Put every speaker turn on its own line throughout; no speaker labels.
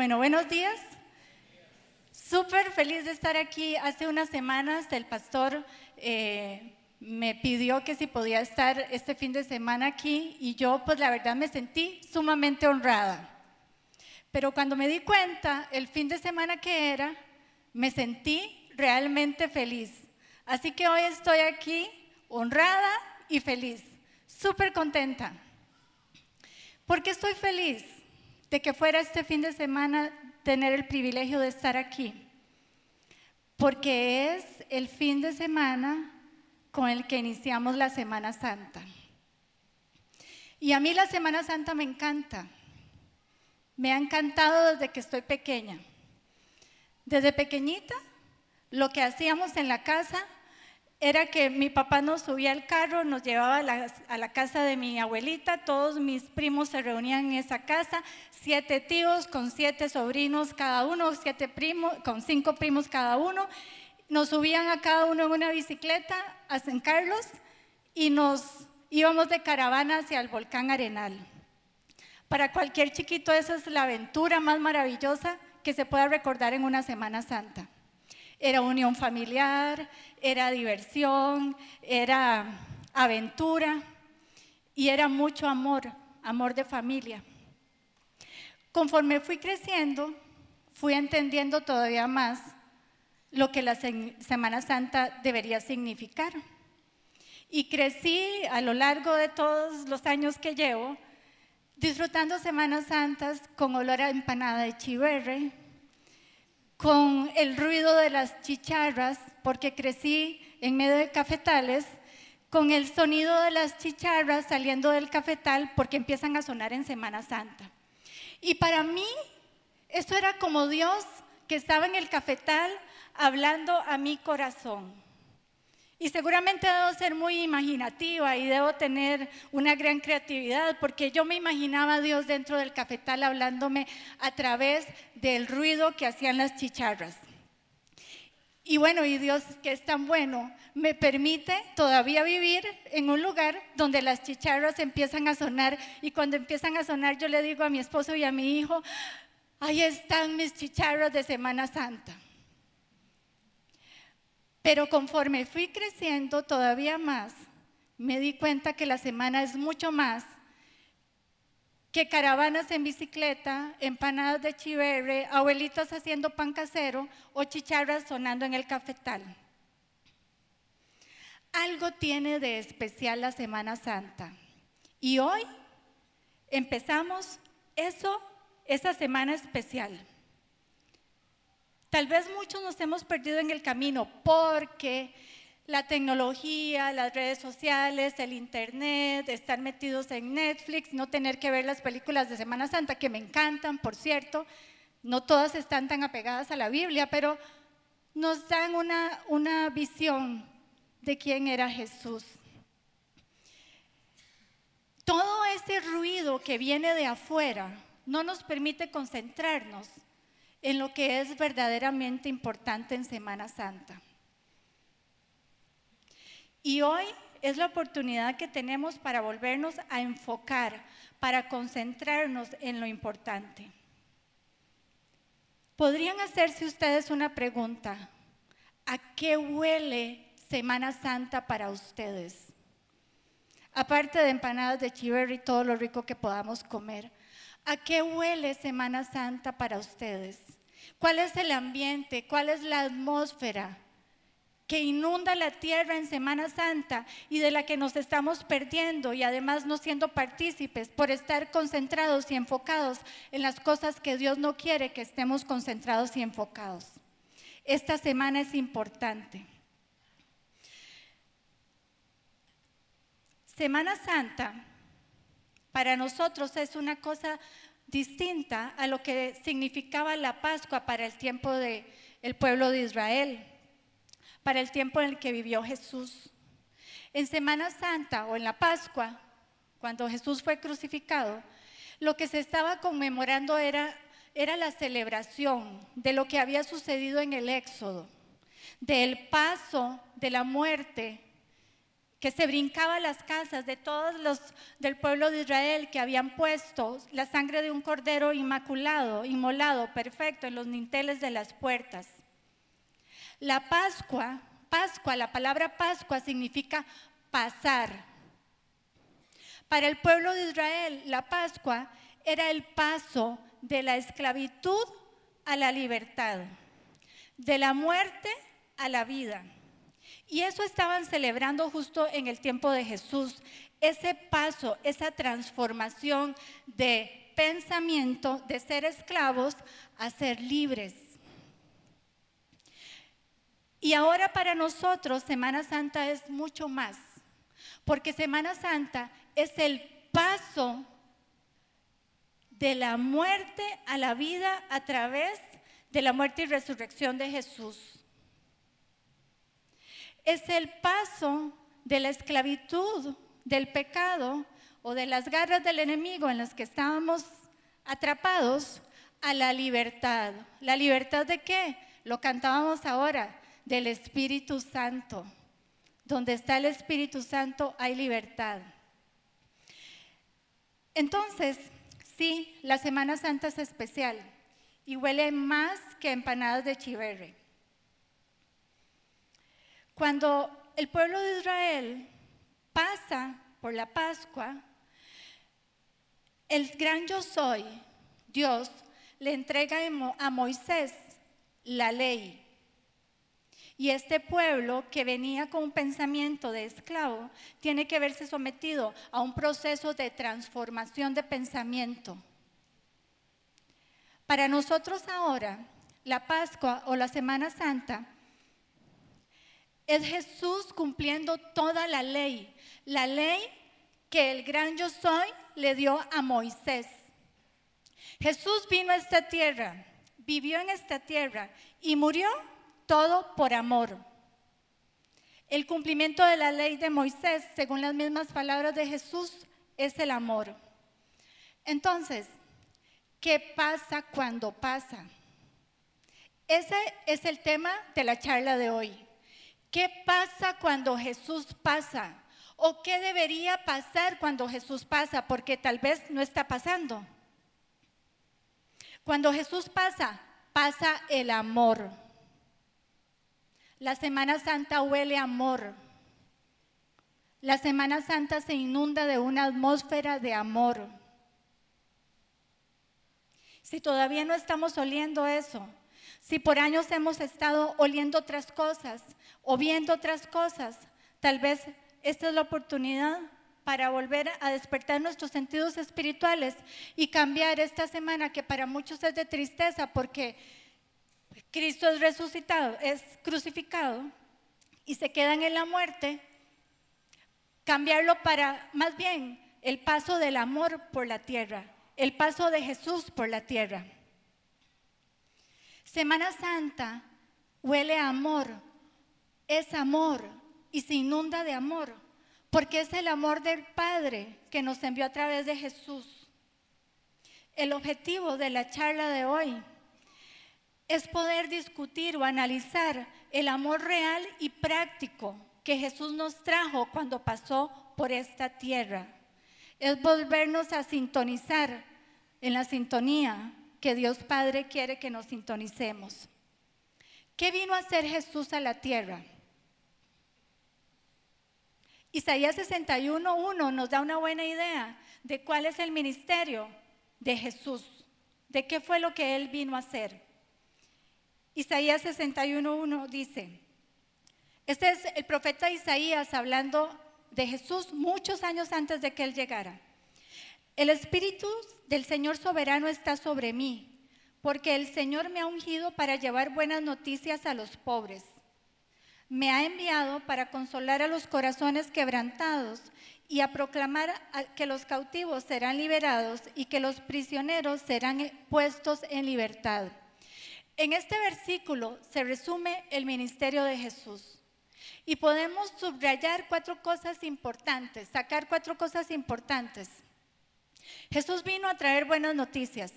Bueno, buenos días. Súper feliz de estar aquí. Hace unas semanas el pastor eh, me pidió que si podía estar este fin de semana aquí y yo pues la verdad me sentí sumamente honrada. Pero cuando me di cuenta el fin de semana que era, me sentí realmente feliz. Así que hoy estoy aquí honrada y feliz, súper contenta. ¿Por qué estoy feliz de que fuera este fin de semana tener el privilegio de estar aquí? Porque es el fin de semana con el que iniciamos la Semana Santa. Y a mí la Semana Santa me encanta. Me ha encantado desde que estoy pequeña. Desde pequeñita, lo que hacíamos en la casa era que mi papá nos subía al carro, nos llevaba a la, casa de mi abuelita, todos mis primos se reunían en esa casa, siete tíos con siete sobrinos cada uno, siete primos, con cinco primos cada uno, nos subían a cada uno en una bicicleta a San Carlos y nos íbamos de caravana hacia el volcán Arenal. Para cualquier chiquito esa es la aventura más maravillosa que se pueda recordar en una Semana Santa. Era unión familiar, era diversión, era aventura y era mucho amor, amor de familia. Conforme fui creciendo, fui entendiendo todavía más lo que la Semana Santa debería significar. Y crecí a lo largo de todos los años que llevo disfrutando Semanas Santas con olor a empanada de chiverre, con el ruido de las chicharras, porque crecí en medio de cafetales, con el sonido de las chicharras saliendo del cafetal, porque empiezan a sonar en Semana Santa. Y para mí, eso era como Dios que estaba en el cafetal hablando a mi corazón. Y seguramente debo ser muy imaginativa y debo tener una gran creatividad, porque yo me imaginaba a Dios dentro del cafetal hablándome a través del ruido que hacían las chicharras. Y bueno, y Dios que es tan bueno, me permite todavía vivir en un lugar donde las chicharras empiezan a sonar y cuando empiezan a sonar yo le digo a mi esposo y a mi hijo, ahí están mis chicharras de Semana Santa. Pero conforme fui creciendo todavía más, me di cuenta que la semana es mucho más que caravanas en bicicleta, empanadas de chiverre, abuelitos haciendo pan casero o chicharras sonando en el cafetal. Algo tiene de especial la Semana Santa. Y hoy empezamos eso, esa semana especial. Tal vez muchos nos hemos perdido en el camino porque la tecnología, las redes sociales, el internet, estar metidos en Netflix, no tener que ver las películas de Semana Santa, que me encantan, por cierto, no todas están tan apegadas a la Biblia, pero nos dan una, una visión de quién era Jesús. Todo ese ruido que viene de afuera no nos permite concentrarnos en lo que es verdaderamente importante en Semana Santa. Y hoy es la oportunidad que tenemos para volvernos a enfocar, para concentrarnos en lo importante. ¿Podrían hacerse ustedes una pregunta? ¿A qué huele Semana Santa para ustedes? Aparte de empanadas de chiverri y todo lo rico que podamos comer, ¿A qué huele Semana Santa para ustedes? ¿Cuál es el ambiente? ¿Cuál es la atmósfera que inunda la tierra en Semana Santa y de la que nos estamos perdiendo y además no siendo partícipes por estar concentrados y enfocados en las cosas que Dios no quiere que estemos concentrados y enfocados? Esta semana es importante. Semana Santa para nosotros es una cosa distinta a lo que significaba la Pascua para el tiempo del el pueblo de Israel, para el tiempo en el que vivió Jesús. En Semana Santa o en la Pascua, cuando Jesús fue crucificado, lo que se estaba conmemorando era, era la celebración de lo que había sucedido en el Éxodo, del paso de la muerte que se brincaba las casas de todos los del pueblo de Israel que habían puesto la sangre de un cordero inmaculado, inmolado, perfecto en los ninteles de las puertas. La Pascua, Pascua, la palabra Pascua significa pasar. Para el pueblo de Israel, la Pascua era el paso de la esclavitud a la libertad, de la muerte a la vida. Y eso estaban celebrando justo en el tiempo de Jesús, ese paso, esa transformación de pensamiento, de ser esclavos a ser libres. Y ahora para nosotros Semana Santa es mucho más, porque Semana Santa es el paso de la muerte a la vida a través de la muerte y resurrección de Jesús es el paso de la esclavitud, del pecado o de las garras del enemigo en las que estábamos atrapados a la libertad. ¿La libertad de qué? Lo cantábamos ahora, del Espíritu Santo. Donde está el Espíritu Santo hay libertad. Entonces, sí, la Semana Santa es especial y huele más que empanadas de chiverre. Cuando el pueblo de Israel pasa por la Pascua, el gran yo soy, Dios, le entrega a Moisés la ley. Y este pueblo que venía con un pensamiento de esclavo tiene que verse sometido a un proceso de transformación de pensamiento. Para nosotros ahora, la Pascua o la Semana Santa es Jesús cumpliendo toda la ley, la ley que el gran yo soy le dio a Moisés. Jesús vino a esta tierra, vivió en esta tierra y murió todo por amor. El cumplimiento de la ley de Moisés, según las mismas palabras de Jesús, es el amor. Entonces, ¿qué pasa cuando pasa? Ese es el tema de la charla de hoy. ¿Qué pasa cuando Jesús pasa? ¿O qué debería pasar cuando Jesús pasa? Porque tal vez no está pasando. Cuando Jesús pasa, pasa el amor. La Semana Santa huele amor. La Semana Santa se inunda de una atmósfera de amor. Si todavía no estamos oliendo eso, si por años hemos estado oliendo otras cosas o viendo otras cosas, tal vez esta es la oportunidad para volver a despertar nuestros sentidos espirituales y cambiar esta semana que para muchos es de tristeza porque Cristo es resucitado, es crucificado y se quedan en la muerte, cambiarlo para más bien el paso del amor por la tierra, el paso de Jesús por la tierra. Semana Santa huele a amor, es amor y se inunda de amor, porque es el amor del Padre que nos envió a través de Jesús. El objetivo de la charla de hoy es poder discutir o analizar el amor real y práctico que Jesús nos trajo cuando pasó por esta tierra. Es volvernos a sintonizar en la sintonía que Dios Padre quiere que nos sintonicemos. ¿Qué vino a hacer Jesús a la tierra? Isaías 61.1 nos da una buena idea de cuál es el ministerio de Jesús, de qué fue lo que él vino a hacer. Isaías 61.1 dice, este es el profeta Isaías hablando de Jesús muchos años antes de que él llegara. El Espíritu del Señor soberano está sobre mí, porque el Señor me ha ungido para llevar buenas noticias a los pobres. Me ha enviado para consolar a los corazones quebrantados y a proclamar que los cautivos serán liberados y que los prisioneros serán puestos en libertad. En este versículo se resume el ministerio de Jesús. Y podemos subrayar cuatro cosas importantes, sacar cuatro cosas importantes. Jesús vino a traer buenas noticias,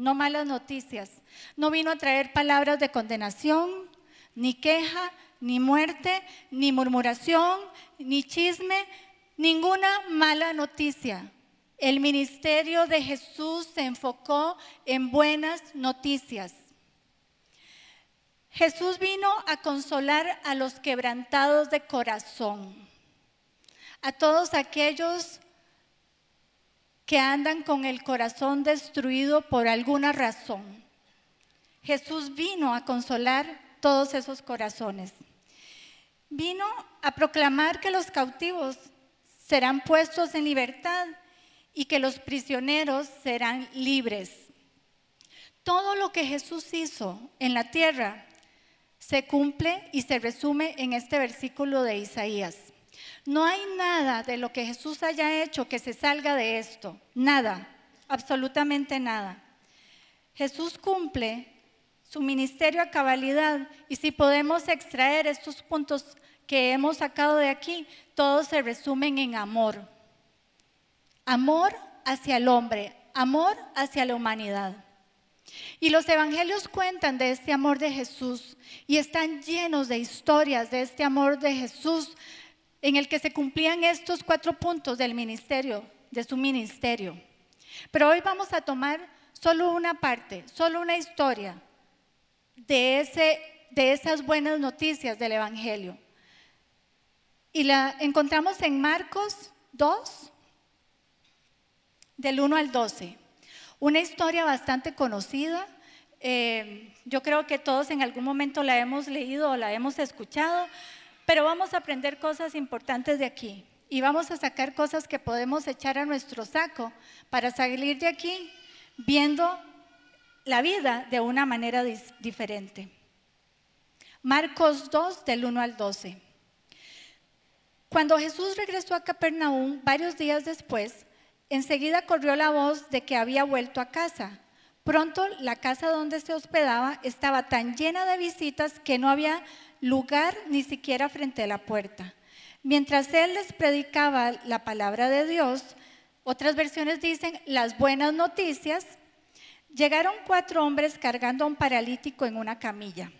no malas noticias. No vino a traer palabras de condenación, ni queja, ni muerte, ni murmuración, ni chisme, ninguna mala noticia. El ministerio de Jesús se enfocó en buenas noticias. Jesús vino a consolar a los quebrantados de corazón, a todos aquellos que andan con el corazón destruido por alguna razón. Jesús vino a consolar todos esos corazones. Vino a proclamar que los cautivos serán puestos en libertad y que los prisioneros serán libres. Todo lo que Jesús hizo en la tierra se cumple y se resume en este versículo de Isaías. No hay nada de lo que Jesús haya hecho que se salga de esto. Nada, absolutamente nada. Jesús cumple su ministerio a cabalidad y si podemos extraer estos puntos que hemos sacado de aquí, todos se resumen en amor. Amor hacia el hombre, amor hacia la humanidad. Y los evangelios cuentan de este amor de Jesús y están llenos de historias de este amor de Jesús en el que se cumplían estos cuatro puntos del ministerio, de su ministerio. Pero hoy vamos a tomar solo una parte, solo una historia de, ese, de esas buenas noticias del Evangelio. Y la encontramos en Marcos 2, del 1 al 12. Una historia bastante conocida. Eh, yo creo que todos en algún momento la hemos leído o la hemos escuchado, pero vamos a aprender cosas importantes de aquí y vamos a sacar cosas que podemos echar a nuestro saco para salir de aquí viendo la vida de una manera diferente. Marcos 2 del 1 al 12. Cuando Jesús regresó a Capernaum varios días después, enseguida corrió la voz de que había vuelto a casa. Pronto la casa donde se hospedaba estaba tan llena de visitas que no había lugar ni siquiera frente a la puerta. Mientras él les predicaba la palabra de Dios, otras versiones dicen las buenas noticias, llegaron cuatro hombres cargando a un paralítico en una camilla.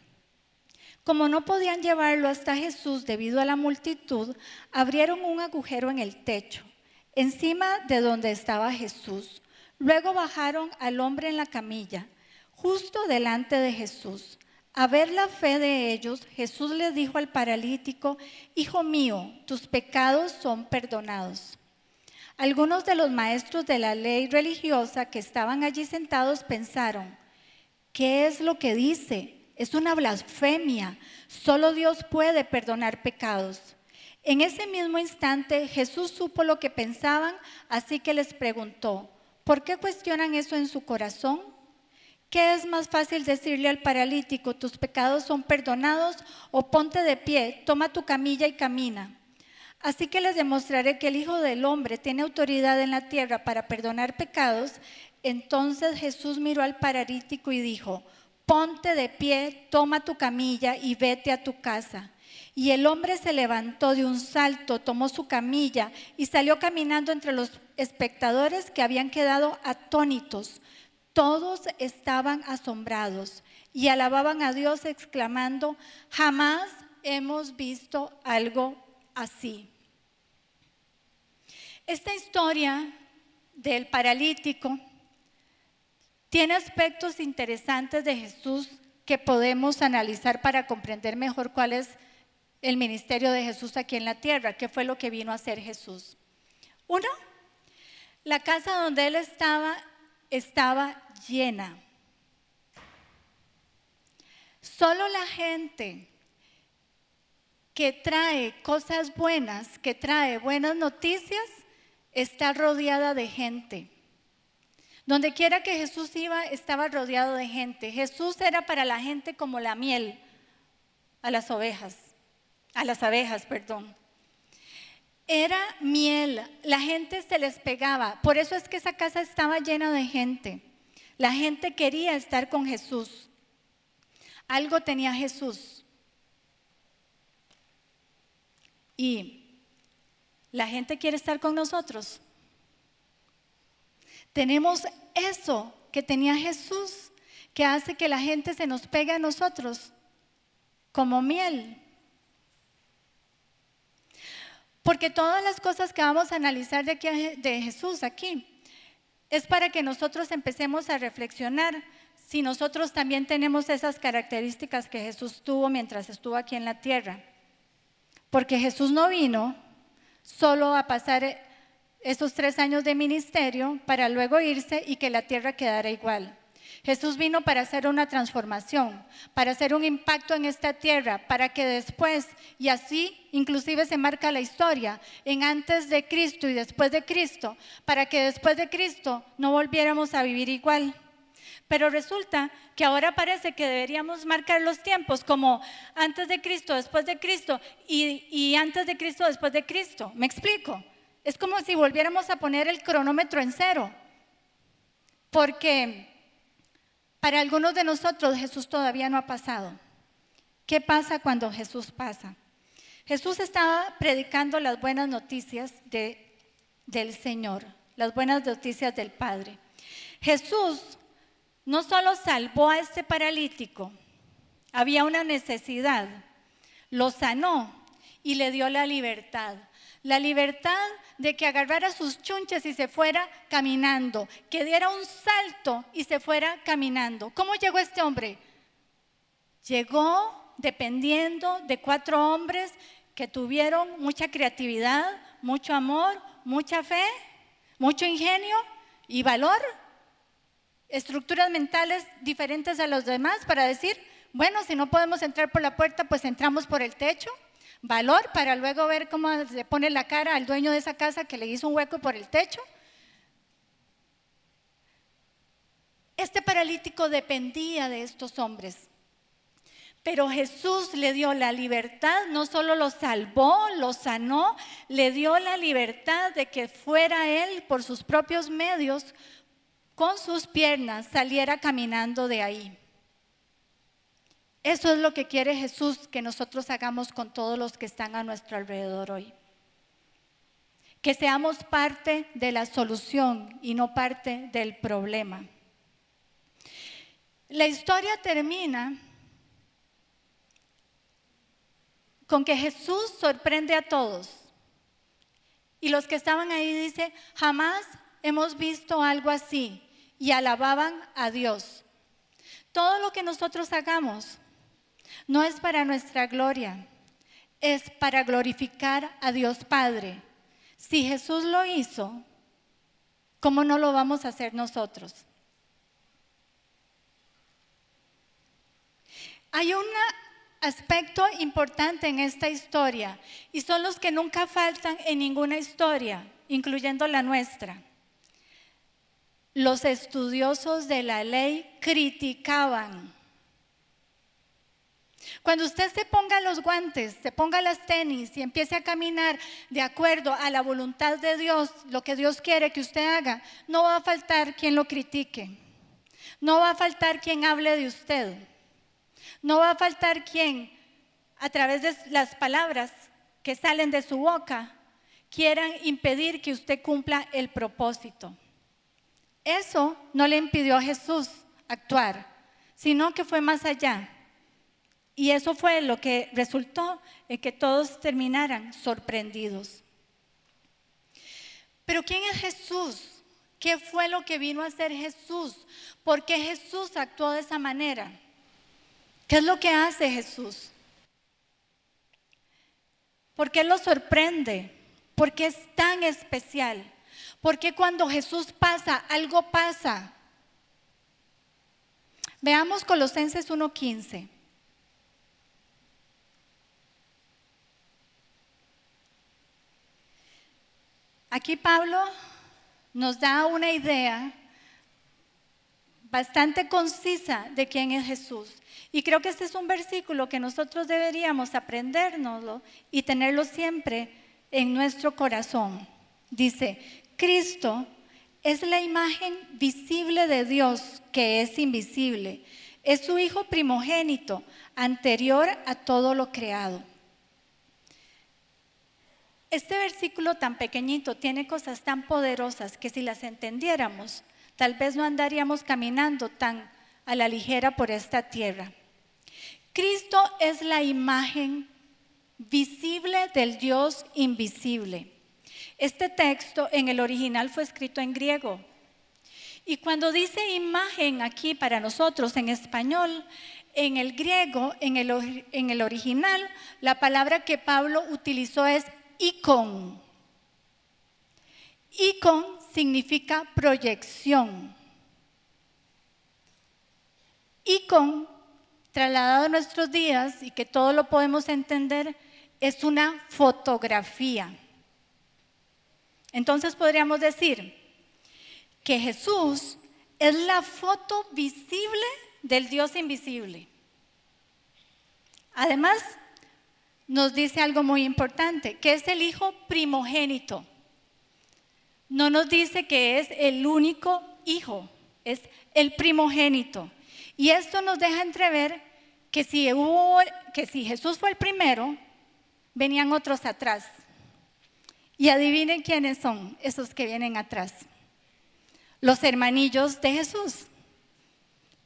Como no podían llevarlo hasta Jesús debido a la multitud, abrieron un agujero en el techo, encima de donde estaba Jesús. Luego bajaron al hombre en la camilla, justo delante de Jesús. A ver la fe de ellos, Jesús le dijo al paralítico, Hijo mío, tus pecados son perdonados. Algunos de los maestros de la ley religiosa que estaban allí sentados pensaron, ¿qué es lo que dice? Es una blasfemia. Solo Dios puede perdonar pecados. En ese mismo instante Jesús supo lo que pensaban, así que les preguntó, ¿por qué cuestionan eso en su corazón? ¿Qué es más fácil decirle al paralítico, tus pecados son perdonados, o ponte de pie, toma tu camilla y camina? Así que les demostraré que el Hijo del Hombre tiene autoridad en la tierra para perdonar pecados. Entonces Jesús miró al paralítico y dijo, ponte de pie, toma tu camilla y vete a tu casa. Y el hombre se levantó de un salto, tomó su camilla y salió caminando entre los espectadores que habían quedado atónitos. Todos estaban asombrados y alababan a Dios exclamando, jamás hemos visto algo así. Esta historia del paralítico tiene aspectos interesantes de Jesús que podemos analizar para comprender mejor cuál es el ministerio de Jesús aquí en la tierra, qué fue lo que vino a hacer Jesús. Uno, la casa donde él estaba estaba llena. Solo la gente que trae cosas buenas, que trae buenas noticias, está rodeada de gente. Donde quiera que Jesús iba, estaba rodeado de gente. Jesús era para la gente como la miel a las ovejas, a las abejas, perdón. Era miel, la gente se les pegaba. Por eso es que esa casa estaba llena de gente. La gente quería estar con Jesús. Algo tenía Jesús. Y la gente quiere estar con nosotros. Tenemos eso que tenía Jesús, que hace que la gente se nos pegue a nosotros como miel Porque todas las cosas que vamos a analizar de, aquí, de Jesús aquí es para que nosotros empecemos a reflexionar si nosotros también tenemos esas características que Jesús tuvo mientras estuvo aquí en la tierra. Porque Jesús no vino solo a pasar esos tres años de ministerio para luego irse y que la tierra quedara igual. Jesús vino para hacer una transformación, para hacer un impacto en esta tierra, para que después, y así inclusive se marca la historia, en antes de Cristo y después de Cristo, para que después de Cristo no volviéramos a vivir igual. Pero resulta que ahora parece que deberíamos marcar los tiempos como antes de Cristo, después de Cristo y, y antes de Cristo, después de Cristo. ¿Me explico? Es como si volviéramos a poner el cronómetro en cero. Porque para algunos de nosotros Jesús todavía no ha pasado. ¿Qué pasa cuando Jesús pasa? Jesús estaba predicando las buenas noticias de, del Señor, las buenas noticias del Padre. Jesús no solo salvó a este paralítico, había una necesidad, lo sanó y le dio la libertad. La libertad de que agarrara sus chunches y se fuera caminando, que diera un salto y se fuera caminando. ¿Cómo llegó este hombre? Llegó dependiendo de cuatro hombres que tuvieron mucha creatividad, mucho amor, mucha fe, mucho ingenio y valor, estructuras mentales diferentes a los demás para decir, bueno, si no podemos entrar por la puerta, pues entramos por el techo valor para luego ver cómo se pone la cara al dueño de esa casa que le hizo un hueco por el techo. Este paralítico dependía de estos hombres. Pero Jesús le dio la libertad, no solo lo salvó, lo sanó, le dio la libertad de que fuera él por sus propios medios, con sus piernas, saliera caminando de ahí. Eso es lo que quiere Jesús que nosotros hagamos con todos los que están a nuestro alrededor hoy. Que seamos parte de la solución y no parte del problema. La historia termina con que Jesús sorprende a todos. Y los que estaban ahí dice, jamás hemos visto algo así. Y alababan a Dios. Todo lo que nosotros hagamos no es para nuestra gloria, es para glorificar a Dios Padre. Si Jesús lo hizo, ¿cómo no lo vamos a hacer nosotros? Hay un aspecto importante en esta historia y son los que nunca faltan en ninguna historia, incluyendo la nuestra. Los estudiosos de la ley criticaban cuando usted se ponga los guantes, se ponga las tenis y empiece a caminar de acuerdo a la voluntad de Dios, lo que Dios quiere que usted haga, no va a faltar quien lo critique. No va a faltar quien hable de usted. No va a faltar quien, a través de las palabras que salen de su boca, quieran impedir que usted cumpla el propósito. Eso no le impidió a Jesús actuar, sino que fue más allá. Y eso fue lo que resultó en que todos terminaran sorprendidos. Pero ¿quién es Jesús? ¿Qué fue lo que vino a hacer Jesús? ¿Por qué Jesús actuó de esa manera? ¿Qué es lo que hace Jesús? ¿Por qué lo sorprende? ¿Por qué es tan especial? ¿Por qué cuando Jesús pasa, algo pasa? Veamos Colosenses 1.15. Aquí Pablo nos da una idea bastante concisa de quién es Jesús. Y creo que este es un versículo que nosotros deberíamos aprendérnoslo y tenerlo siempre en nuestro corazón. Dice, Cristo es la imagen visible de Dios que es invisible. Es su Hijo primogénito, anterior a todo lo creado. Este versículo tan pequeñito tiene cosas tan poderosas que si las entendiéramos, tal vez no andaríamos caminando tan a la ligera por esta tierra. Cristo es la imagen visible del Dios invisible. Este texto en el original fue escrito en griego. Y cuando dice imagen aquí para nosotros en español, en el griego, en el, en el original, la palabra que Pablo utilizó es icon. Icon significa proyección. Icon, trasladado a nuestros días y que todo lo podemos entender, es una fotografía. Entonces podríamos decir que Jesús es la foto visible del Dios invisible. Además, nos dice algo muy importante, que es el Hijo primogénito. No nos dice que es el único Hijo, es el primogénito. Y esto nos deja entrever que si, Jesús fue el primero, venían otros atrás. Y adivinen quiénes son esos que vienen atrás. Los hermanillos de Jesús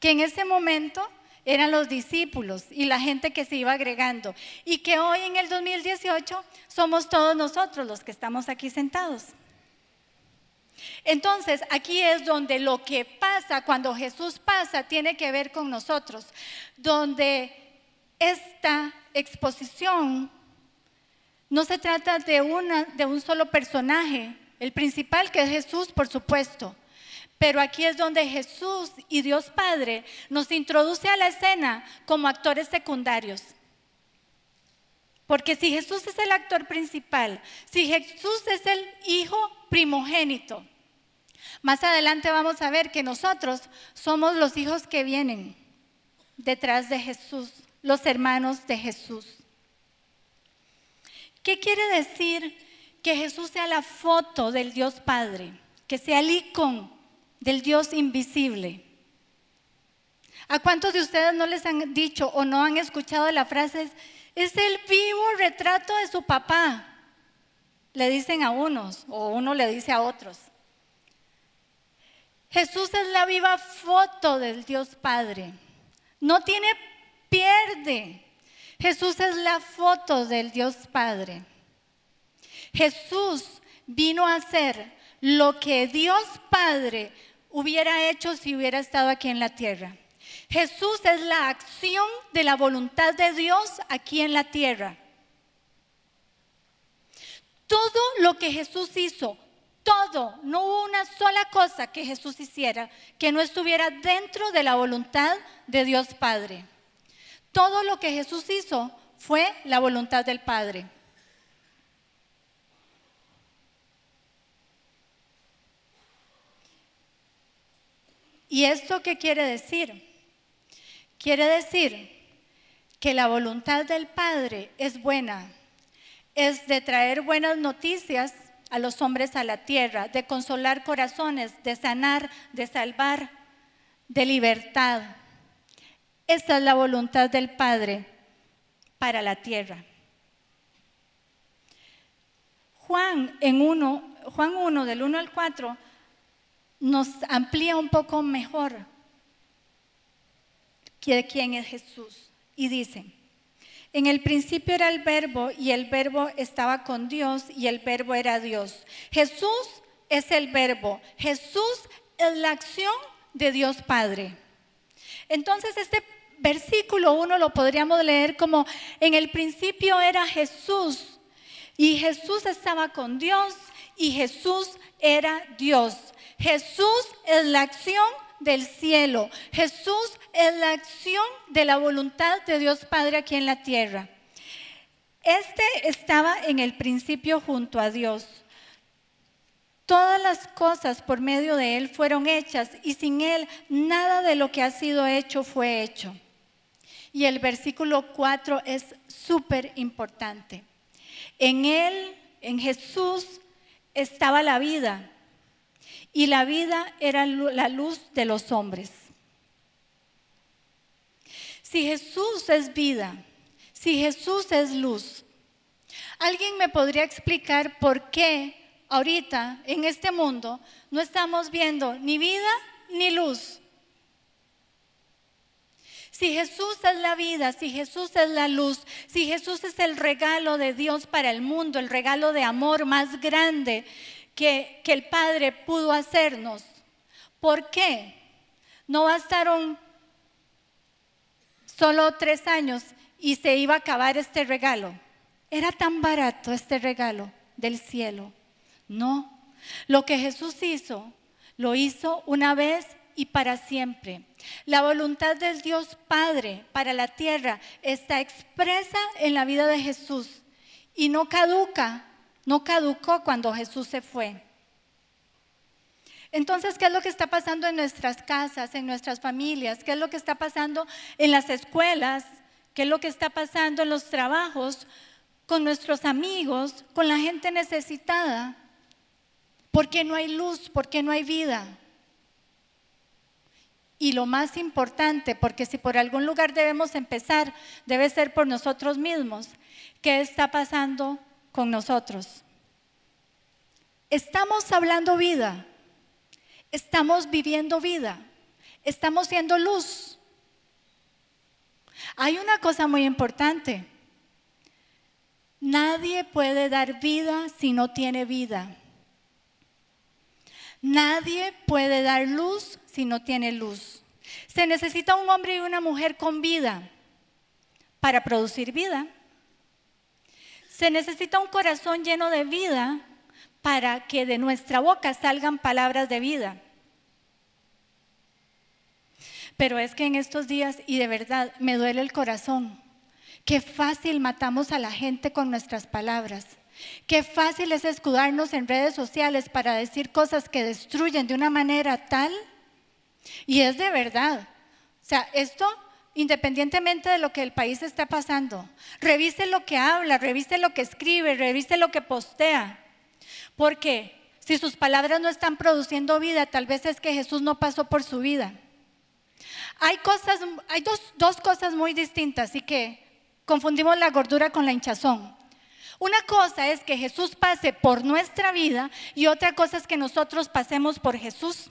que en ese momento eran los discípulos y la gente que se iba agregando y que hoy en el 2018 somos todos nosotros los que estamos aquí sentados. Entonces, aquí es donde lo que pasa cuando Jesús pasa tiene que ver con nosotros, donde esta exposición no se trata de, una, de un solo personaje, el principal que es Jesús, por supuesto, pero aquí es donde Jesús y Dios Padre nos introduce a la escena como actores secundarios. Porque si Jesús es el actor principal, si Jesús es el hijo primogénito, más adelante vamos a ver que nosotros somos los hijos que vienen detrás de Jesús, los hermanos de Jesús. ¿Qué quiere decir que Jesús sea la foto del Dios Padre? Que sea el icono del Dios invisible. ¿A cuántos de ustedes no les han dicho o no han escuchado la frase, es el vivo retrato de su papá? Le dicen a unos o uno le dice a otros. Jesús es la viva foto del Dios Padre. No tiene pierde. Jesús es la foto del Dios Padre. Jesús vino a ser lo que Dios Padre hubiera hecho si hubiera estado aquí en la tierra. Jesús es la acción de la voluntad de Dios aquí en la tierra. Todo lo que Jesús hizo, todo, no hubo una sola cosa que Jesús hiciera que no estuviera dentro de la voluntad de Dios Padre. Todo lo que Jesús hizo fue la voluntad del Padre. ¿Y esto qué quiere decir? Quiere decir que la voluntad del Padre es buena, es de traer buenas noticias a los hombres a la tierra, de consolar corazones, de sanar, de salvar, de libertad. Esta es la voluntad del Padre para la tierra. Juan en 1, Juan 1 del 1 al 4 nos amplía un poco mejor quién es Jesús. Y dice, en el principio era el verbo y el verbo estaba con Dios y el verbo era Dios. Jesús es el verbo. Jesús es la acción de Dios Padre. Entonces este versículo uno lo podríamos leer como en el principio era Jesús y Jesús estaba con Dios y Jesús era Dios. Jesús es la acción del cielo. Jesús es la acción de la voluntad de Dios Padre aquí en la tierra. Este estaba en el principio junto a Dios. Todas las cosas por medio de Él fueron hechas y sin Él nada de lo que ha sido hecho fue hecho. Y el versículo 4 es súper importante. En Él, en Jesús, estaba la vida y la vida era la luz de los hombres. Si Jesús es vida, si Jesús es luz, ¿alguien me podría explicar por qué ahorita en este mundo no estamos viendo ni vida ni luz? Si Jesús es la vida, si Jesús es la luz, si Jesús es el regalo de Dios para el mundo, el regalo de amor más grande que, que el Padre pudo hacernos, ¿por qué? No bastaron solo tres años y se iba a acabar este regalo. Era tan barato este regalo del cielo. No, lo que Jesús hizo, lo hizo una vez y para siempre. La voluntad del Dios Padre para la tierra está expresa en la vida de Jesús y no caduca, no caducó cuando Jesús se fue. Entonces, ¿qué es lo que está pasando en nuestras casas, en nuestras familias? ¿Qué es lo que está pasando en las escuelas? ¿Qué es lo que está pasando en los trabajos, con nuestros amigos, con la gente necesitada? ¿Por qué no hay luz? ¿Por qué no hay vida? Y lo más importante, porque si por algún lugar debemos empezar, debe ser por nosotros mismos. ¿Qué está pasando con nosotros? Estamos hablando vida, estamos viviendo vida, estamos siendo luz. Hay una cosa muy importante. Nadie puede dar vida si no tiene vida. Nadie puede dar luz si no tiene luz. Se necesita un hombre y una mujer con vida para producir vida. Se necesita un corazón lleno de vida para que de nuestra boca salgan palabras de vida. Pero es que en estos días, y de verdad me duele el corazón, qué fácil matamos a la gente con nuestras palabras. Qué fácil es escudarnos en redes sociales para decir cosas que destruyen de una manera tal. Y es de verdad. O sea, esto independientemente de lo que el país está pasando, revise lo que habla, revise lo que escribe, revise lo que postea. Porque si sus palabras no están produciendo vida, tal vez es que Jesús no pasó por su vida. Hay cosas, hay dos, dos cosas muy distintas y que confundimos la gordura con la hinchazón. Una cosa es que Jesús pase por nuestra vida y otra cosa es que nosotros pasemos por Jesús.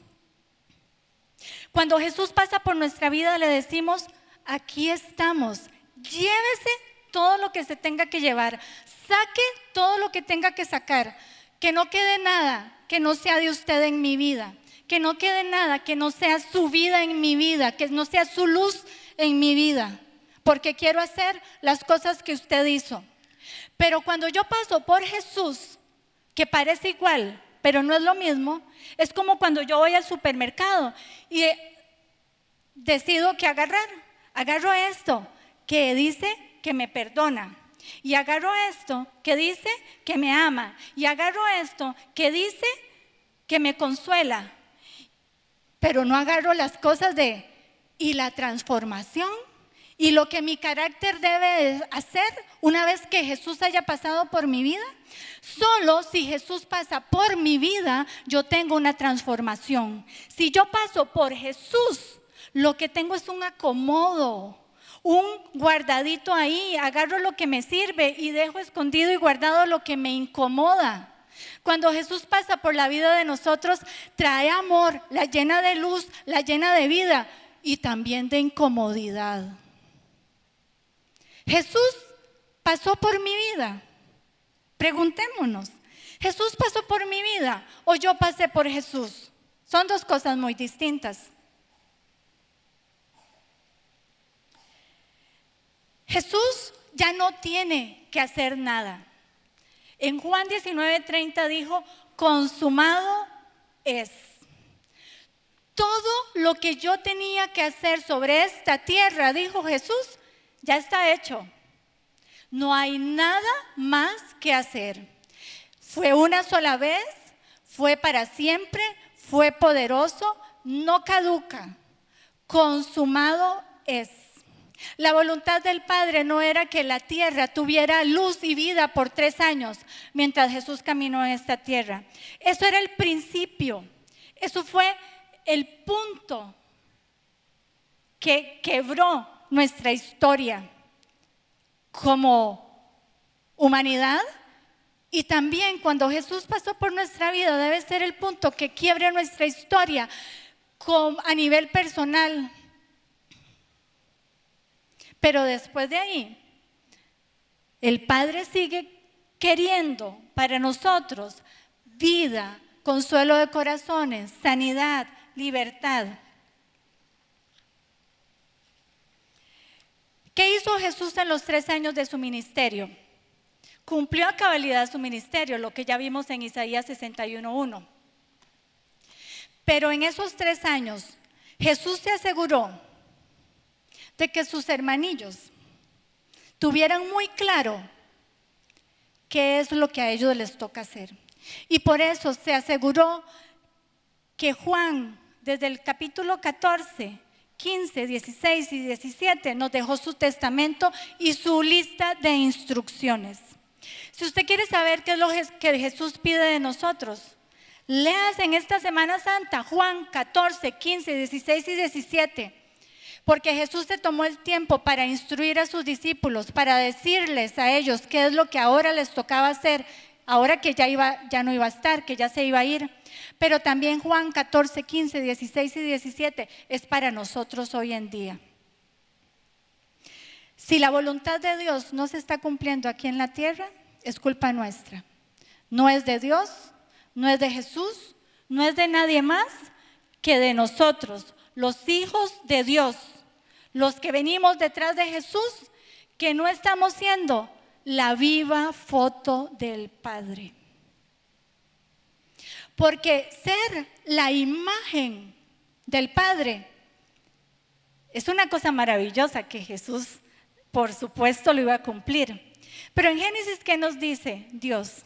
Cuando Jesús pasa por nuestra vida le decimos, aquí estamos, llévese todo lo que se tenga que llevar, saque todo lo que tenga que sacar, que no quede nada que no sea de usted en mi vida, que no quede nada que no sea su vida en mi vida, que no sea su luz en mi vida, porque quiero hacer las cosas que usted hizo. Pero cuando yo paso por Jesús, que parece igual, pero no es lo mismo, es como cuando yo voy al supermercado y decido que agarrar. Agarro esto que dice que me perdona. Y agarro esto que dice que me ama. Y agarro esto que dice que me consuela. Pero no agarro las cosas de, ¿y la transformación? Y lo que mi carácter debe hacer una vez que Jesús haya pasado por mi vida, solo si Jesús pasa por mi vida, yo tengo una transformación. Si yo paso por Jesús, lo que tengo es un acomodo, un guardadito ahí, agarro lo que me sirve y dejo escondido y guardado lo que me incomoda. Cuando Jesús pasa por la vida de nosotros, trae amor, la llena de luz, la llena de vida y también de incomodidad. Jesús pasó por mi vida. Preguntémonos, ¿Jesús pasó por mi vida o yo pasé por Jesús? Son dos cosas muy distintas. Jesús ya no tiene que hacer nada. En Juan 19:30 dijo, consumado es. Todo lo que yo tenía que hacer sobre esta tierra, dijo Jesús, ya está hecho. No hay nada más que hacer. Fue una sola vez, fue para siempre, fue poderoso, no caduca. Consumado es. La voluntad del Padre no era que la tierra tuviera luz y vida por tres años mientras Jesús caminó en esta tierra. Eso era el principio. Eso fue el punto que quebró nuestra historia como humanidad y también cuando Jesús pasó por nuestra vida debe ser el punto que quiebre nuestra historia a nivel personal. Pero después de ahí, el Padre sigue queriendo para nosotros vida, consuelo de corazones, sanidad, libertad. ¿Qué hizo Jesús en los tres años de su ministerio? Cumplió a cabalidad su ministerio, lo que ya vimos en Isaías 61.1. Pero en esos tres años, Jesús se aseguró de que sus hermanillos tuvieran muy claro qué es lo que a ellos les toca hacer. Y por eso se aseguró que Juan, desde el capítulo 14, 15, 16 y 17, nos dejó su testamento y su lista de instrucciones. Si usted quiere saber qué es lo que Jesús pide de nosotros, leas en esta Semana Santa Juan 14, 15, 16 y 17. Porque Jesús se tomó el tiempo para instruir a sus discípulos, para decirles a ellos qué es lo que ahora les tocaba hacer, ahora que ya, no iba a estar, que ya se iba a ir. Pero también Juan 14, 15, 16 y 17 es para nosotros hoy en día. Si la voluntad de Dios no se está cumpliendo aquí en la tierra, es culpa nuestra. No es de Dios, no es de Jesús, no es de nadie más que de nosotros, los hijos de Dios, los que venimos detrás de Jesús, que no estamos siendo la viva foto del Padre. Porque ser la imagen del Padre es una cosa maravillosa que Jesús, por supuesto, lo iba a cumplir. Pero en Génesis, ¿qué nos dice Dios?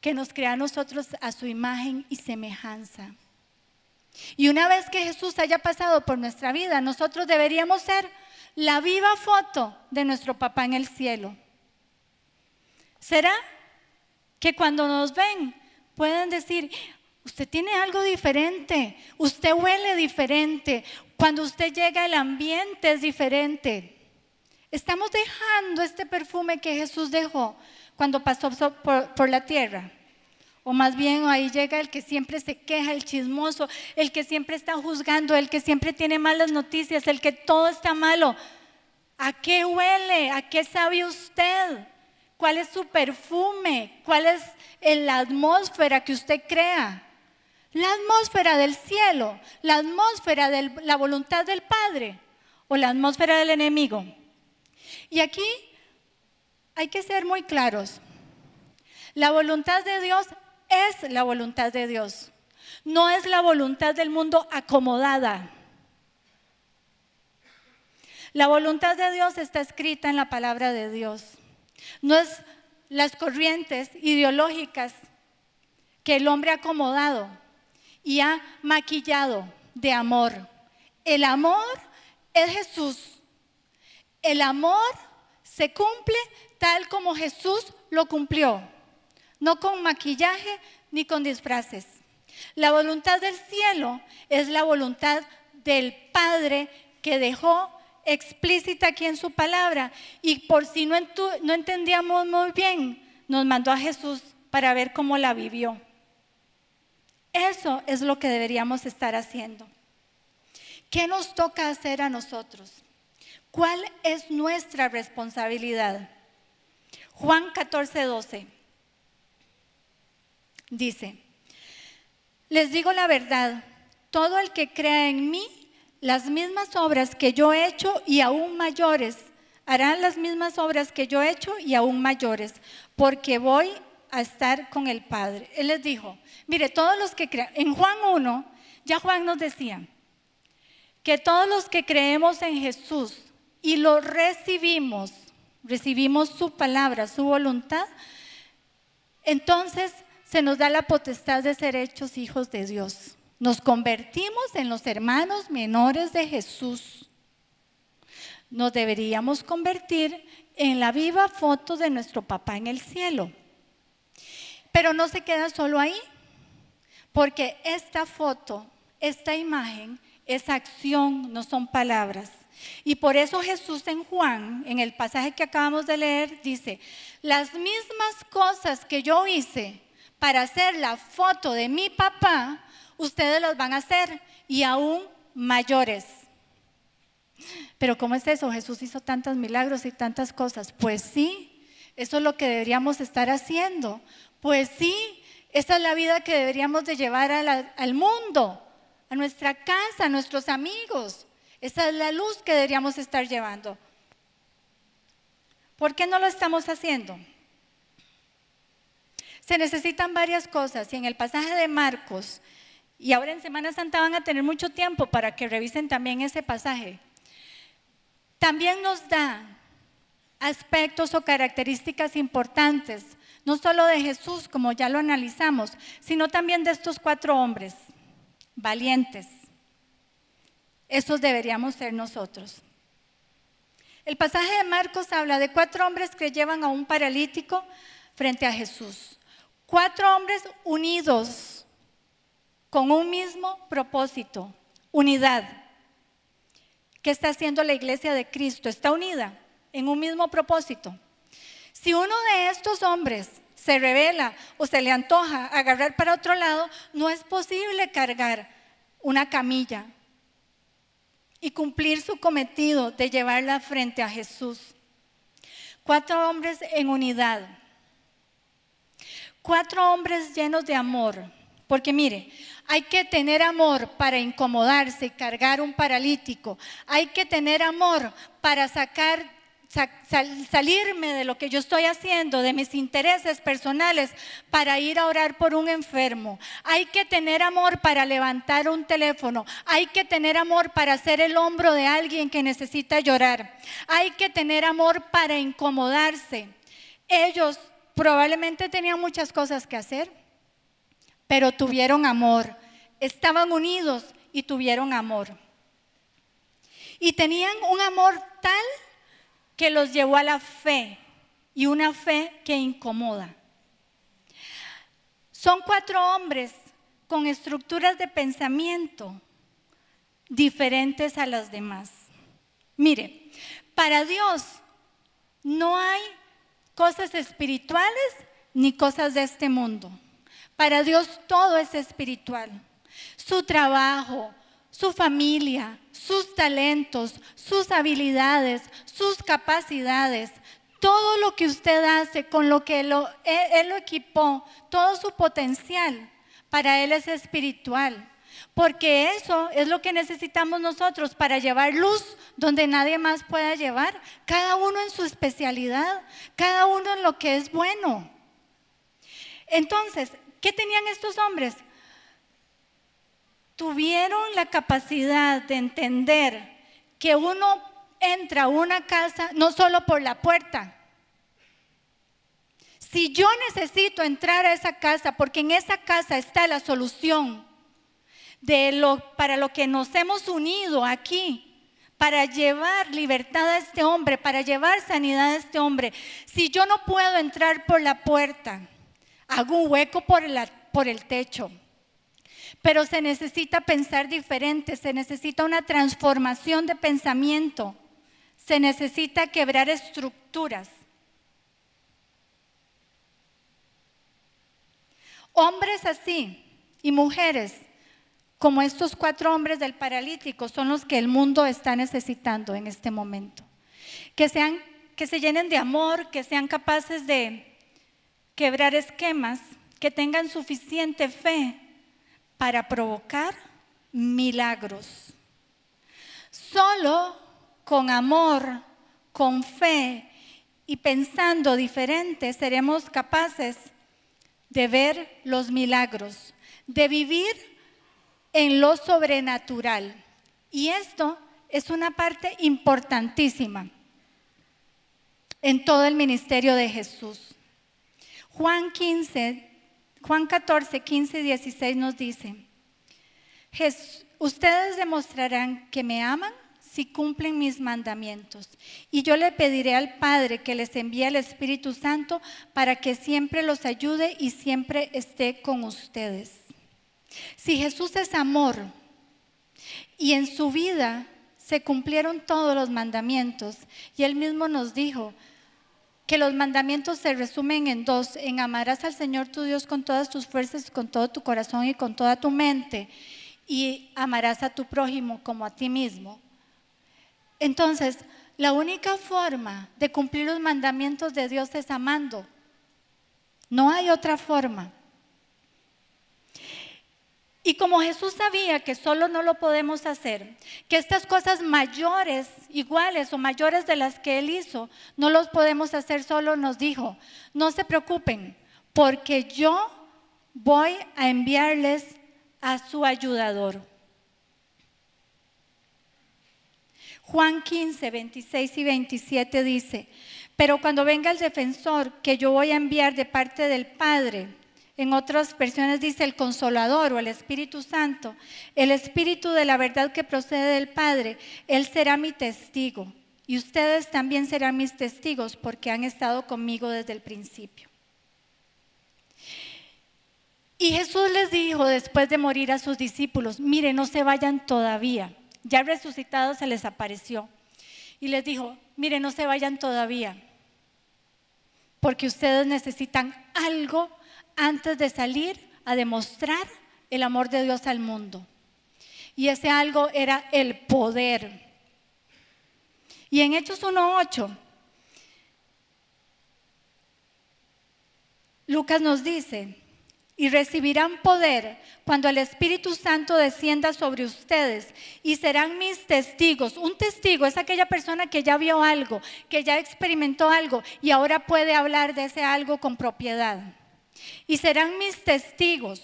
Que nos crea a nosotros a su imagen y semejanza. Y una vez que Jesús haya pasado por nuestra vida, nosotros deberíamos ser la viva foto de nuestro papá en el cielo. ¿Será que cuando nos ven pueden decir, usted tiene algo diferente, usted huele diferente, cuando usted llega el ambiente es diferente? Estamos dejando este perfume que Jesús dejó cuando pasó por, la tierra. O más bien ahí llega el que siempre se queja, el chismoso, el que siempre está juzgando, el que siempre tiene malas noticias, el que todo está malo. ¿A qué huele? ¿A qué sabe usted? ¿Cuál es su perfume? ¿Cuál es la atmósfera que usted crea? La atmósfera del cielo, la atmósfera de la voluntad del Padre o la atmósfera del enemigo. Y aquí hay que ser muy claros. La voluntad de Dios es la voluntad de Dios. No es la voluntad del mundo acomodada. La voluntad de Dios está escrita en la palabra de Dios. No es las corrientes ideológicas que el hombre ha acomodado y ha maquillado de amor. El amor es Jesús. El amor se cumple tal como Jesús lo cumplió, no con maquillaje ni con disfraces. La voluntad del cielo es la voluntad del Padre que dejó explícita aquí en su palabra y por si no, entendíamos muy bien, nos mandó a Jesús para ver cómo la vivió. Eso es lo que deberíamos estar haciendo. ¿Qué nos toca hacer a nosotros? ¿Cuál es nuestra responsabilidad? Juan 14, 12 dice, les digo la verdad, todo el que crea en mí, las mismas obras que yo he hecho y aún mayores, harán las mismas obras que yo he hecho y aún mayores, porque voy a estar con el Padre. Él les dijo, mire, todos los que crean, en Juan 1, ya Juan nos decía, que todos los que creemos en Jesús, y lo recibimos, recibimos su palabra, su voluntad, entonces se nos da la potestad de ser hechos hijos de Dios. Nos convertimos en los hermanos menores de Jesús. Nos deberíamos convertir en la viva foto de nuestro papá en el cielo. Pero no se queda solo ahí, porque esta foto, esta imagen, es acción, no son palabras. Y por eso Jesús en Juan, en el pasaje que acabamos de leer, dice, las mismas cosas que yo hice para hacer la foto de mi papá, ustedes las van a hacer y aún mayores. Pero ¿cómo es eso? Jesús hizo tantos milagros y tantas cosas. Pues sí, eso es lo que deberíamos estar haciendo. Pues sí, esa es la vida que deberíamos de llevar al mundo, a nuestra casa, a nuestros amigos. Esa es la luz que deberíamos estar llevando. ¿Por qué no lo estamos haciendo? Se necesitan varias cosas y en el pasaje de Marcos, y ahora en Semana Santa van a tener mucho tiempo para que revisen también ese pasaje, también nos da aspectos o características importantes, no solo de Jesús, como ya lo analizamos, sino también de estos cuatro hombres valientes. Esos deberíamos ser nosotros. El pasaje de Marcos habla de cuatro hombres que llevan a un paralítico frente a Jesús. Cuatro hombres unidos con un mismo propósito, unidad. ¿Qué está haciendo la iglesia de Cristo? Está unida en un mismo propósito. Si uno de estos hombres se revela o se le antoja agarrar para otro lado, no es posible cargar una camilla y cumplir su cometido de llevarla frente a Jesús. Cuatro hombres en unidad. Cuatro hombres llenos de amor. Porque mire, hay que tener amor para incomodarse y cargar un paralítico. Hay que tener amor para sacar, salirme de lo que yo estoy haciendo, de mis intereses personales, para ir a orar por un enfermo. Hay que tener amor para levantar un teléfono. Hay que tener amor para hacer el hombro de alguien que necesita llorar. Hay que tener amor para incomodarse. Ellos probablemente tenían muchas cosas que hacer pero tuvieron amor. Estaban unidos y tuvieron amor. Y tenían un amor tal que los llevó a la fe y una fe que incomoda. Son cuatro hombres con estructuras de pensamiento diferentes a las demás. Mire, para Dios no hay cosas espirituales ni cosas de este mundo. Para Dios todo es espiritual. Su trabajo, su familia, sus talentos, sus habilidades, sus capacidades, todo lo que usted hace con lo que él, él lo equipó, todo su potencial, para Él es espiritual. Porque eso es lo que necesitamos nosotros para llevar luz donde nadie más pueda llevar. Cada uno en su especialidad, cada uno en lo que es bueno. Entonces, ¿Qué tenían estos hombres? Tuvieron la capacidad de entender que uno entra a una casa no solo por la puerta. Si yo necesito entrar a esa casa, porque en esa casa está la solución de lo, para lo que nos hemos unido aquí, para llevar libertad a este hombre, para llevar sanidad a este hombre. Si yo no puedo entrar por la puerta, hago un hueco por, por el techo. Pero se necesita pensar diferente, se necesita una transformación de pensamiento, se necesita quebrar estructuras. Hombres así y mujeres como estos cuatro hombres del paralítico son los que el mundo está necesitando en este momento. Que sean que se llenen de amor, que sean capaces de quebrar esquemas, que tengan suficiente fe para provocar milagros. Solo con amor, con fe y pensando diferente seremos capaces de ver los milagros, de vivir en lo sobrenatural. Y esto es una parte importantísima en todo el ministerio de Jesús. Juan 15, Juan 14, 15 16 nos dice, ustedes demostrarán que me aman si cumplen mis mandamientos. Y yo le pediré al Padre que les envíe el Espíritu Santo para que siempre los ayude y siempre esté con ustedes. Si Jesús es amor y en su vida se cumplieron todos los mandamientos, y él mismo nos dijo, que los mandamientos se resumen en dos, en amarás al Señor tu Dios con todas tus fuerzas, con todo tu corazón y con toda tu mente, y amarás a tu prójimo como a ti mismo. Entonces, la única forma de cumplir los mandamientos de Dios es amando. No hay otra forma. Y como Jesús sabía que solo no lo podemos hacer, que estas cosas mayores, iguales o mayores de las que Él hizo, no los podemos hacer solo, nos dijo, no se preocupen, porque yo voy a enviarles a su ayudador. Juan 15, 26 y 27 dice, pero cuando venga el defensor que yo voy a enviar de parte del Padre, en otras versiones dice el consolador o el Espíritu Santo, el Espíritu de la verdad que procede del Padre, Él será mi testigo. Y ustedes también serán mis testigos porque han estado conmigo desde el principio. Y Jesús les dijo después de morir a sus discípulos, mire, no se vayan todavía ya resucitado se les apareció y les dijo, mire, no se vayan todavía, porque ustedes necesitan algo antes de salir a demostrar el amor de Dios al mundo. Y ese algo era el poder. Y en Hechos 1.8, Lucas nos dice, y recibirán poder cuando el Espíritu Santo descienda sobre ustedes y serán mis testigos. Un testigo es aquella persona que ya vio algo, que ya experimentó algo y ahora puede hablar de ese algo con propiedad. Y serán mis testigos.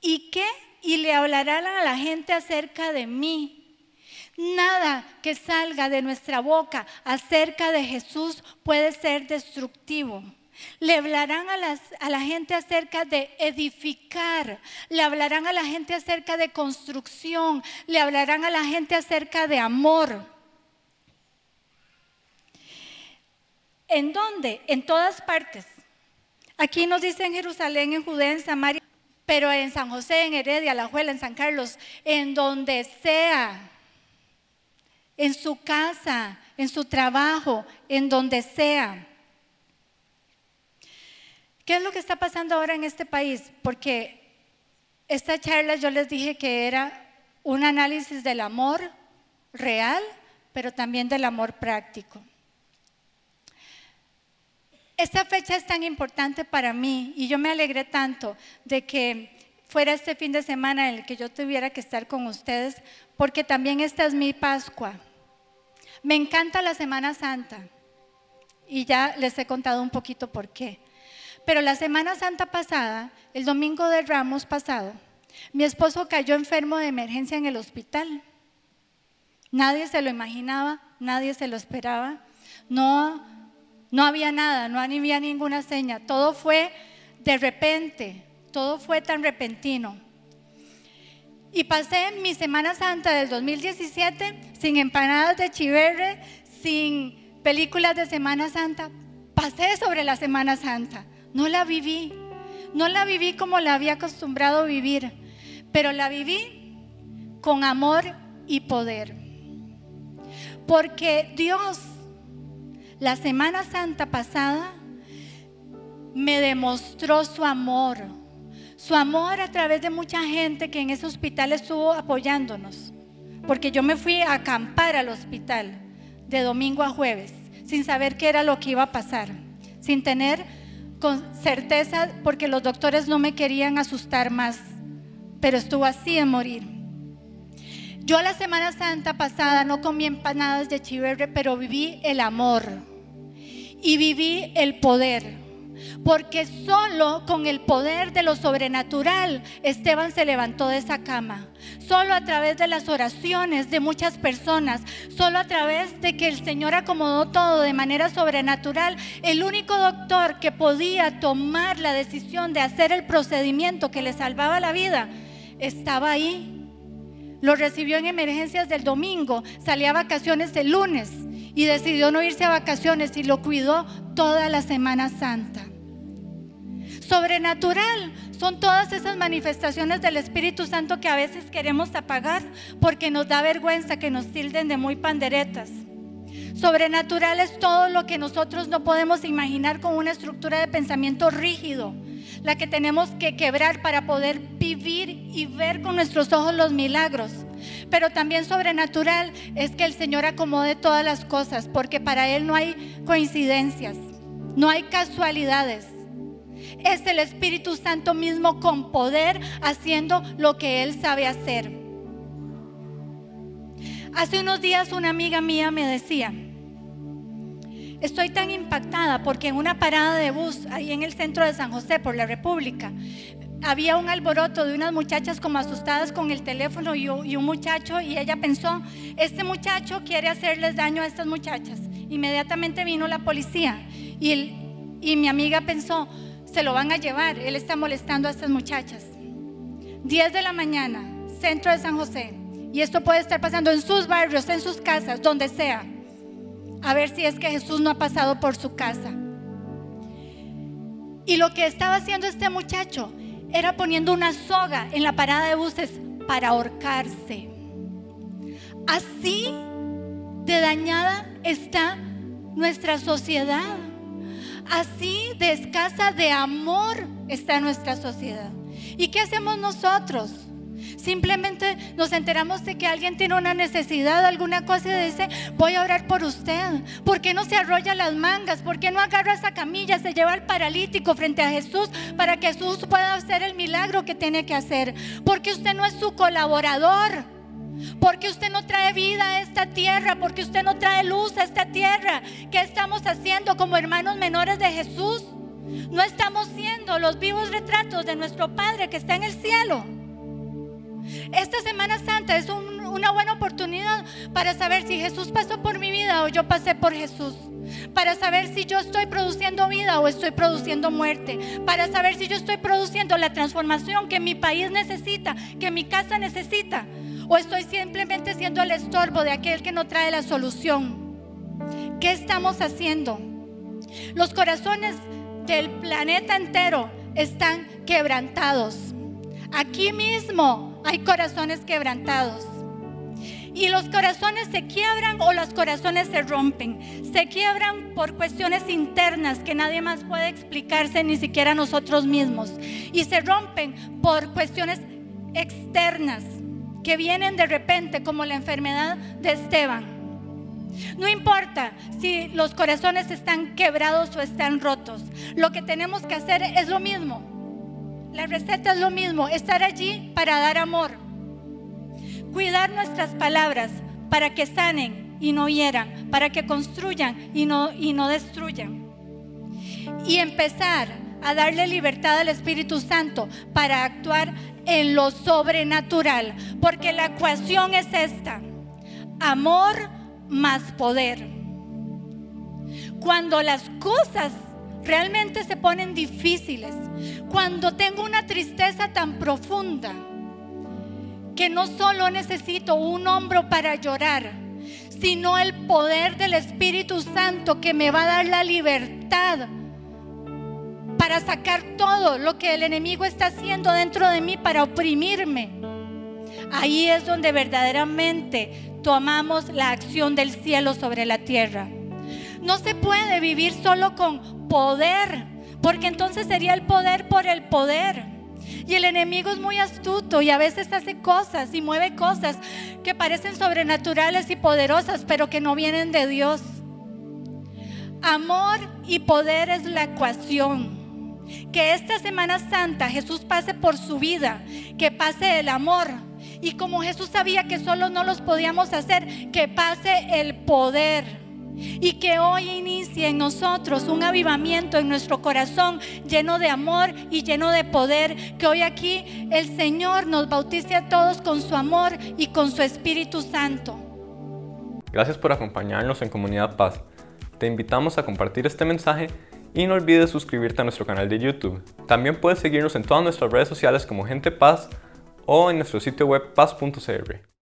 ¿Y qué? Y le hablarán a la gente acerca de mí. Nada que salga de nuestra boca acerca de Jesús puede ser destructivo. Le hablarán a, la gente acerca de edificar, le hablarán a la gente acerca de construcción, le hablarán a la gente acerca de amor. ¿En dónde? En todas partes. Aquí nos dice en Jerusalén, en Judea, en Samaria, pero en San José, en Heredia, La Juela, en San Carlos, en donde sea, en su casa, en su trabajo, en donde sea. ¿Qué es lo que está pasando ahora en este país? Porque esta charla yo les dije que era un análisis del amor real, pero también del amor práctico. Esta fecha es tan importante para mí y yo me alegré tanto de que fuera este fin de semana en el que yo tuviera que estar con ustedes, porque también esta es mi Pascua. Me encanta la Semana Santa y ya les he contado un poquito por qué. Pero la Semana Santa pasada, el domingo de Ramos pasado, mi esposo cayó enfermo de emergencia en el hospital. Nadie se lo imaginaba, nadie se lo esperaba. No, no había nada, no había ninguna seña. Todo fue de repente, todo fue tan repentino. Y pasé mi Semana Santa del 2017 sin empanadas de chiverre, sin películas de Semana Santa. Pasé sobre la Semana Santa. No la viví. No la viví como la había acostumbrado a vivir, pero la viví con amor y poder. Porque Dios, la Semana Santa pasada, me demostró su amor. Su amor a través de mucha gente que en ese hospital estuvo apoyándonos. Porque yo me fui a acampar al hospital de domingo a jueves, sin saber qué era lo que iba a pasar, sin tener con certeza porque los doctores no me querían asustar más, pero estuvo así de morir. Yo la Semana Santa pasada no comí empanadas de chiverre, pero viví el amor y viví el poder porque solo con el poder de lo sobrenatural Esteban se levantó de esa cama. Solo a través de las oraciones de muchas personas, solo a través de que el Señor acomodó todo de manera sobrenatural, el único doctor que podía tomar la decisión de hacer el procedimiento que le salvaba la vida, estaba ahí. Lo recibió en emergencias del domingo, salía a vacaciones el lunes y decidió no irse a vacaciones y lo cuidó toda la Semana Santa. Sobrenatural son todas esas manifestaciones del Espíritu Santo que a veces queremos apagar porque nos da vergüenza que nos tilden de muy panderetas. Sobrenatural es todo lo que nosotros no podemos imaginar con una estructura de pensamiento rígido, la que tenemos que quebrar para poder vivir y ver con nuestros ojos los milagros. Pero también sobrenatural es que el Señor acomode todas las cosas, porque para Él no hay coincidencias, no hay casualidades. Es el Espíritu Santo mismo con poder haciendo lo que Él sabe hacer. Hace unos días una amiga mía me decía, estoy tan impactada porque en una parada de bus ahí en el centro de San José por la República había un alboroto de unas muchachas como asustadas con el teléfono y, un muchacho y ella pensó, este muchacho quiere hacerles daño a estas muchachas. Inmediatamente vino la policía y, y mi amiga pensó, se lo van a llevar, él está molestando a estas muchachas. 10 de la mañana, centro de San José, y esto puede estar pasando en sus barrios, en sus casas, donde sea. A ver si es que Jesús no ha pasado por su casa. Y lo que estaba haciendo este muchacho era poniendo una soga en la parada de buses para ahorcarse. Así de dañada está nuestra sociedad. Así de escasa de amor está nuestra sociedad. ¿Y qué hacemos nosotros? Simplemente nos enteramos de que alguien tiene una necesidad, alguna cosa y dice, voy a orar por usted. ¿Por qué no se arrolla las mangas? ¿Por qué no agarra esa camilla, se lleva al paralítico frente a Jesús para que Jesús pueda hacer el milagro que tiene que hacer? Porque usted no es su colaborador. Porque usted no trae vida a esta tierra, porque usted no trae luz a esta tierra. ¿Qué estamos haciendo como hermanos menores de Jesús? No estamos siendo los vivos retratos de nuestro Padre que está en el cielo. Esta Semana Santa es una buena oportunidad para saber si Jesús pasó por mi vida o yo pasé por Jesús. Para saber si yo estoy produciendo vida o estoy produciendo muerte. Para saber si yo estoy produciendo la transformación que mi país necesita, que mi casa necesita. O estoy simplemente siendo el estorbo de aquel que no trae la solución. ¿Qué estamos haciendo? Los corazones del planeta entero están quebrantados. Aquí mismo hay corazones quebrantados. Y los corazones se quiebran o los corazones se rompen. Se quiebran por cuestiones internas que nadie más puede explicarse, ni siquiera nosotros mismos. Y se rompen por cuestiones externas que vienen de repente, como la enfermedad de Esteban. No importa si los corazones están quebrados o están rotos. Lo que tenemos que hacer es lo mismo la receta es lo mismo, estar allí para dar amor. Cuidar nuestras palabras para que sanen y no hieran, para que construyan y no, y no destruyan. Y empezar a darle libertad al Espíritu Santo para actuar en lo sobrenatural, porque la ecuación es esta, amor más poder. Cuando las cosas realmente se ponen difíciles. Cuando tengo una tristeza tan profunda que no solo necesito un hombro para llorar, sino el poder del Espíritu Santo que me va a dar la libertad para sacar todo lo que el enemigo está haciendo dentro de mí para oprimirme. Ahí es donde verdaderamente tomamos la acción del cielo sobre la tierra. No se puede vivir solo con poder, porque entonces sería el poder por el poder. Y el enemigo es muy astuto y a veces hace cosas y mueve cosas que parecen sobrenaturales y poderosas, pero que no vienen de Dios. Amor y poder es la ecuación. Que esta Semana Santa Jesús pase por su vida, que pase el amor. Y como Jesús sabía que solo no los podíamos hacer, que pase el poder y que hoy inicie en nosotros un avivamiento en nuestro corazón lleno de amor y lleno de poder. Que hoy aquí el Señor nos bautice a todos con su amor y con su Espíritu Santo.
Gracias por acompañarnos en Comunidad Paz. Te invitamos a compartir este mensaje y no olvides suscribirte a nuestro canal de YouTube. También puedes seguirnos en todas nuestras redes sociales como Gente Paz o en nuestro sitio web paz.cr.